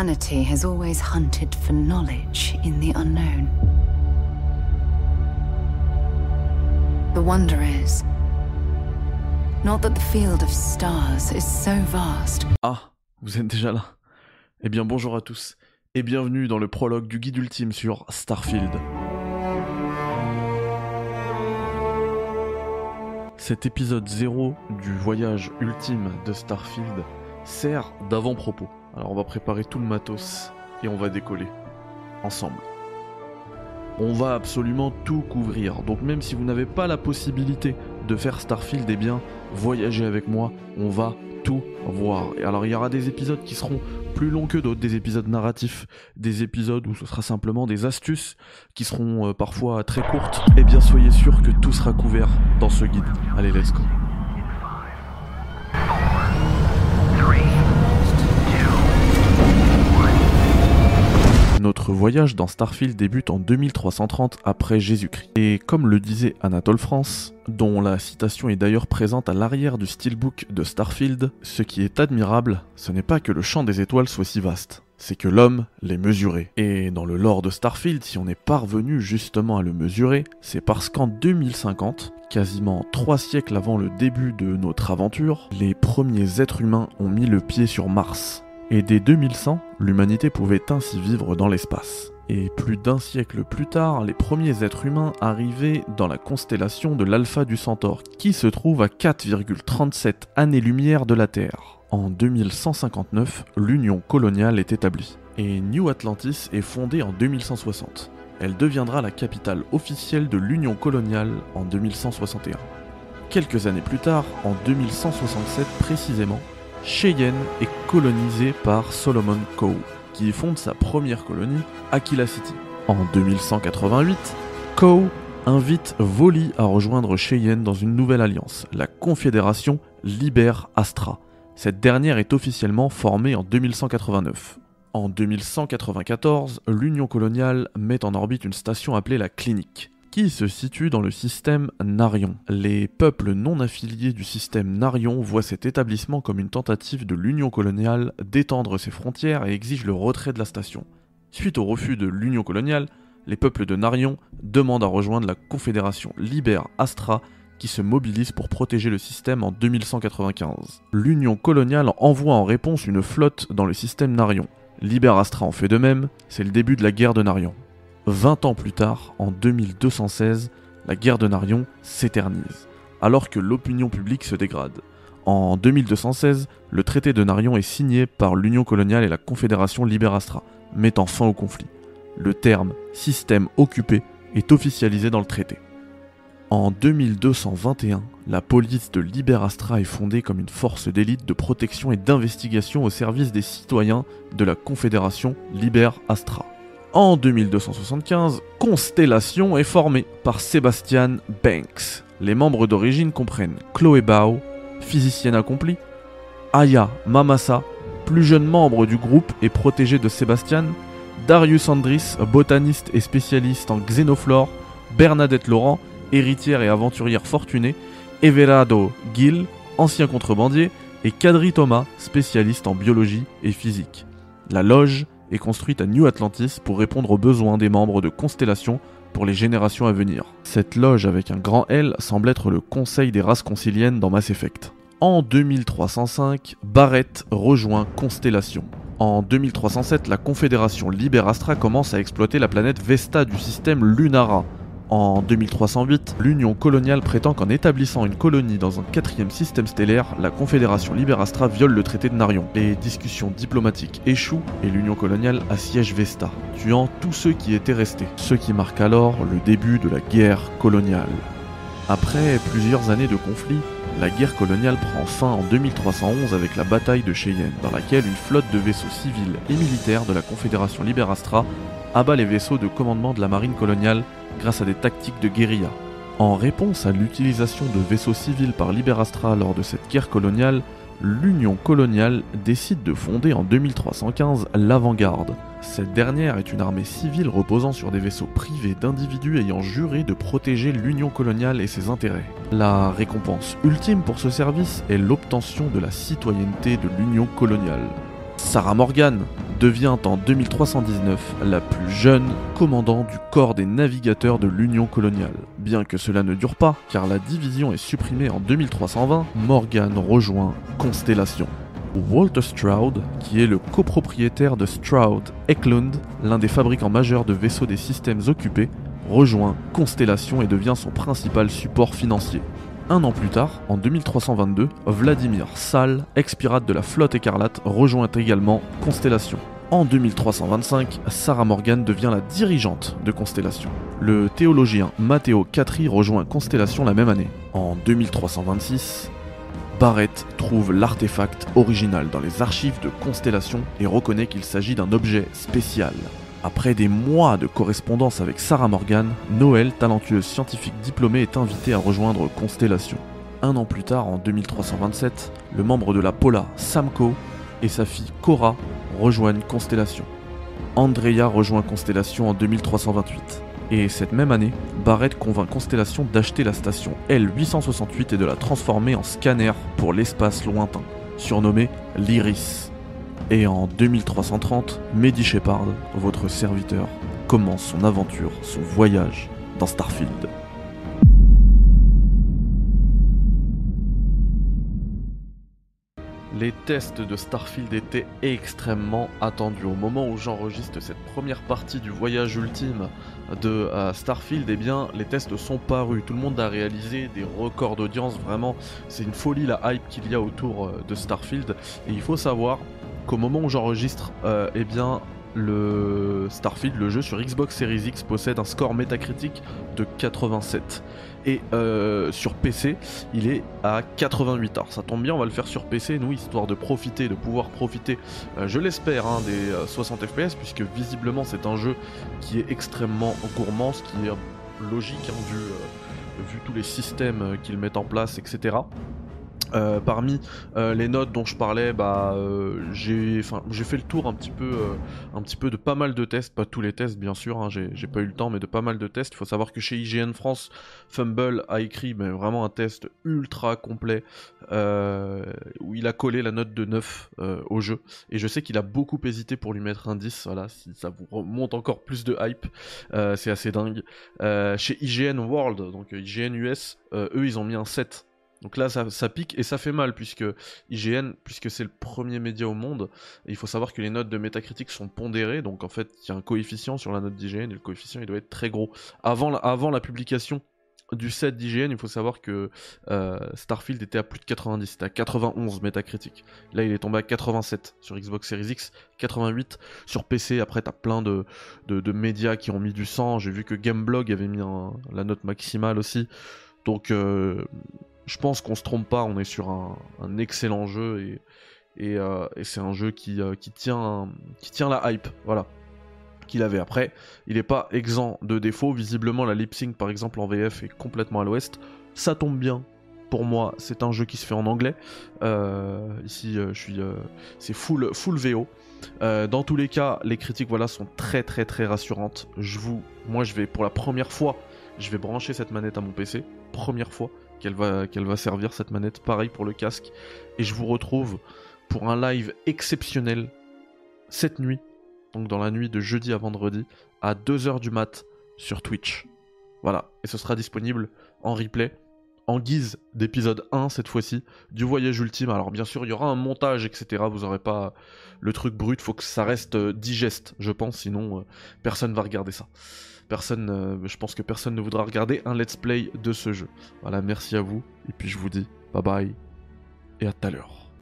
Humanity has always hunted for knowledge in the unknown. The wonder is not that the field of stars is so vast, Ah, vous êtes déjà là Eh bien bonjour à tous, et bienvenue dans le prologue du guide ultime sur Starfield. Cet épisode 0 du voyage ultime de Starfield sert d'avant-propos. Alors on va préparer tout le matos et on va décoller. Ensemble. On va absolument tout couvrir. Donc même si vous n'avez pas la possibilité de faire Starfield, eh bien, voyagez avec moi. On va tout voir. Et alors il y aura des épisodes qui seront plus longs que d'autres, des épisodes narratifs, des épisodes où ce sera simplement des astuces qui seront euh, parfois très courtes. Eh bien soyez sûr que tout sera couvert dans ce guide. Allez, let's go. Notre voyage dans Starfield débute en 2330 après Jésus-Christ. Et comme le disait Anatole France, dont la citation est d'ailleurs présente à l'arrière du steelbook de Starfield, ce qui est admirable, ce n'est pas que le champ des étoiles soit si vaste, c'est que l'homme l'ait mesuré. Et dans le lore de Starfield, si on est parvenu justement à le mesurer, c'est parce qu'en 2050, quasiment trois siècles avant le début de notre aventure, les premiers êtres humains ont mis le pied sur Mars. Et dès 2100, l'humanité pouvait ainsi vivre dans l'espace. Et plus d'un siècle plus tard, les premiers êtres humains arrivaient dans la constellation de l'Alpha du Centaure, qui se trouve à 4,37 années-lumière de la Terre. En 2159, l'Union coloniale est établie. Et New Atlantis est fondée en 2160. Elle deviendra la capitale officielle de l'Union coloniale en 2161. Quelques années plus tard, en 2167 précisément, Cheyenne est colonisé par Solomon Coe, qui fonde sa première colonie, Aquila City. En 2188, Coe invite Voli à rejoindre Cheyenne dans une nouvelle alliance, la Confédération Liber Astra. Cette dernière est officiellement formée en 2189. En 2194, l'Union coloniale met en orbite une station appelée la Clinique, qui se situe dans le système Narion. Les peuples non affiliés du système Narion voient cet établissement comme une tentative de l'Union coloniale d'étendre ses frontières et exigent le retrait de la station. Suite au refus de l'Union coloniale, les peuples de Narion demandent à rejoindre la Confédération Liber Astra qui se mobilise pour protéger le système en 2195. L'Union coloniale envoie en réponse une flotte dans le système Narion. Liber Astra en fait de même, c'est le début de la guerre de Narion. 20 ans plus tard, en 2216, la guerre de Narion s'éternise, alors que l'opinion publique se dégrade. En 2216, le traité de Narion est signé par l'Union coloniale et la Confédération Liberastra, mettant fin au conflit. Le terme système occupé est officialisé dans le traité. En 2221, la police de Liberastra est fondée comme une force d'élite de protection et d'investigation au service des citoyens de la Confédération Liber Astra. En 2275, Constellation est formée par Sebastian Banks. Les membres d'origine comprennent Chloé Bao, physicienne accomplie, Aya Mamasa, plus jeune membre du groupe et protégé de Sebastian, Darius Andris, botaniste et spécialiste en xénoflore, Bernadette Laurent, héritière et aventurière fortunée, Everardo Gill, ancien contrebandier, et Kadri Thomas, spécialiste en biologie et physique. La loge est construite à New Atlantis pour répondre aux besoins des membres de Constellation pour les générations à venir. Cette loge avec un grand L semble être le conseil des races conciliennes dans Mass Effect. En 2305, Barrett rejoint Constellation. En 2307, la Confédération Liberastra commence à exploiter la planète Vesta du système Lunara. En 2308, l'Union coloniale prétend qu'en établissant une colonie dans un quatrième système stellaire, la Confédération Liberastra viole le traité de Narion. Les discussions diplomatiques échouent et l'Union coloniale assiège Vesta, tuant tous ceux qui étaient restés, ce qui marque alors le début de la guerre coloniale. Après plusieurs années de conflit, la guerre coloniale prend fin en 2311 avec la bataille de Cheyenne, dans laquelle une flotte de vaisseaux civils et militaires de la Confédération Liberastra abat les vaisseaux de commandement de la marine coloniale grâce à des tactiques de guérilla. En réponse à l'utilisation de vaisseaux civils par Liberastra lors de cette guerre coloniale, l'Union coloniale décide de fonder en 2315 l'Avant-Garde. Cette dernière est une armée civile reposant sur des vaisseaux privés d'individus ayant juré de protéger l'Union coloniale et ses intérêts. La récompense ultime pour ce service est l'obtention de la citoyenneté de l'Union coloniale. Sarah Morgan, devient en 2319 la plus jeune commandant du corps des navigateurs de l'Union coloniale. Bien que cela ne dure pas, car la division est supprimée en 2320, Morgan rejoint Constellation. Walter Stroud, qui est le copropriétaire de Stroud Eklund, l'un des fabricants majeurs de vaisseaux des systèmes occupés, rejoint Constellation et devient son principal support financier. Un an plus tard, en 2322, Vladimir Sal, ex-pirate de la flotte écarlate, rejoint également Constellation. En 2325, Sarah Morgan devient la dirigeante de Constellation. Le théologien Matteo Catri rejoint Constellation la même année. En 2326, Barrett trouve l'artefact original dans les archives de Constellation et reconnaît qu'il s'agit d'un objet spécial. Après des mois de correspondance avec Sarah Morgan, Noël, talentueuse scientifique diplômée, est invitée à rejoindre Constellation. Un an plus tard, en 2327, le membre de la Pola, Samko, et sa fille Cora rejoignent Constellation. Andrea rejoint Constellation en 2328. Et cette même année, Barrett convainc Constellation d'acheter la station L868 et de la transformer en scanner pour l'espace lointain, surnommé l'Iris. Et en 2330, Mehdi Shepard, votre serviteur, commence son aventure, son voyage dans Starfield. Les tests de Starfield étaient extrêmement attendus. Au moment où j'enregistre cette première partie du voyage ultime de euh, Starfield, eh bien, les tests sont parus. Tout le monde a réalisé des records d'audience. Vraiment, c'est une folie la hype qu'il y a autour euh, de Starfield. Et il faut savoir qu'au moment où j'enregistre, euh, eh bien, le Starfield, le jeu sur Xbox Series X, possède un score métacritique de 87. Et euh, sur PC, il est à 88. Alors ça tombe bien, on va le faire sur PC, nous, histoire de profiter, de pouvoir profiter, euh, je l'espère, hein, des 60 FPS, puisque visiblement c'est un jeu qui est extrêmement gourmand, ce qui est logique hein, vu, vu tous les systèmes qu'ils mettent en place, etc. Euh, parmi euh, les notes dont je parlais, bah, euh, j'ai, fait le tour un petit peu, un petit peu de pas mal de tests, pas tous les tests bien sûr, hein, j'ai, pas eu le temps, mais de pas mal de tests. Il faut savoir que chez IGN France, Fumble a écrit vraiment un test ultra complet où il a collé la note de 9 au jeu. Et je sais qu'il a beaucoup hésité pour lui mettre un 10. Voilà, si ça vous remonte encore plus de hype, c'est assez dingue. chez IGN World, donc IGN US, eux ils ont mis un 7 donc là, ça, pique et ça fait mal, puisque IGN, puisque c'est le premier média au monde, il faut savoir que les notes de métacritique sont pondérées, donc en fait, il y a un coefficient sur la note d'IGN, et le coefficient, il doit être très gros. Avant la, publication du set d'IGN, il faut savoir que euh, Starfield était à plus de 90, c'était à 91 métacritique. Là, il est tombé à 87 sur Xbox Series X, 88 sur PC. Après, t'as plein de, de, médias qui ont mis du sang. J'ai vu que Gameblog avait mis la note maximale aussi. Donc, euh, je pense qu'on se trompe pas, on est sur un, excellent jeu et, euh, c'est un jeu euh, qui, tient, qui tient la hype, voilà, qu'il avait. Après, il n'est pas exempt de défauts, visiblement la lip sync par exemple en VF est complètement à l'ouest, ça tombe bien. Pour moi, c'est un jeu qui se fait en anglais. Euh, ici, je suis, c'est full, full VO. dans tous les cas, les critiques voilà sont très très très rassurantes. Je vous, moi, je vais pour la première fois, je vais brancher cette manette à mon PC, première fois qu'elle va, qu'elle va servir cette manette. Pareil pour le casque. Et je vous retrouve pour un live exceptionnel cette nuit, donc dans la nuit de jeudi à vendredi, à 2h du mat sur Twitch. Voilà, et ce sera disponible en replay, en guise d'épisode 1 cette fois-ci, du voyage ultime. Alors bien sûr, il y aura un montage, etc. Vous n'aurez pas le truc brut, faut que ça reste euh, digeste, je pense, sinon euh, personne va regarder ça. Personne, euh, je pense que personne ne voudra regarder un let's play de ce jeu. Voilà, merci à vous, et puis je vous dis bye bye, et à tout à l'heure.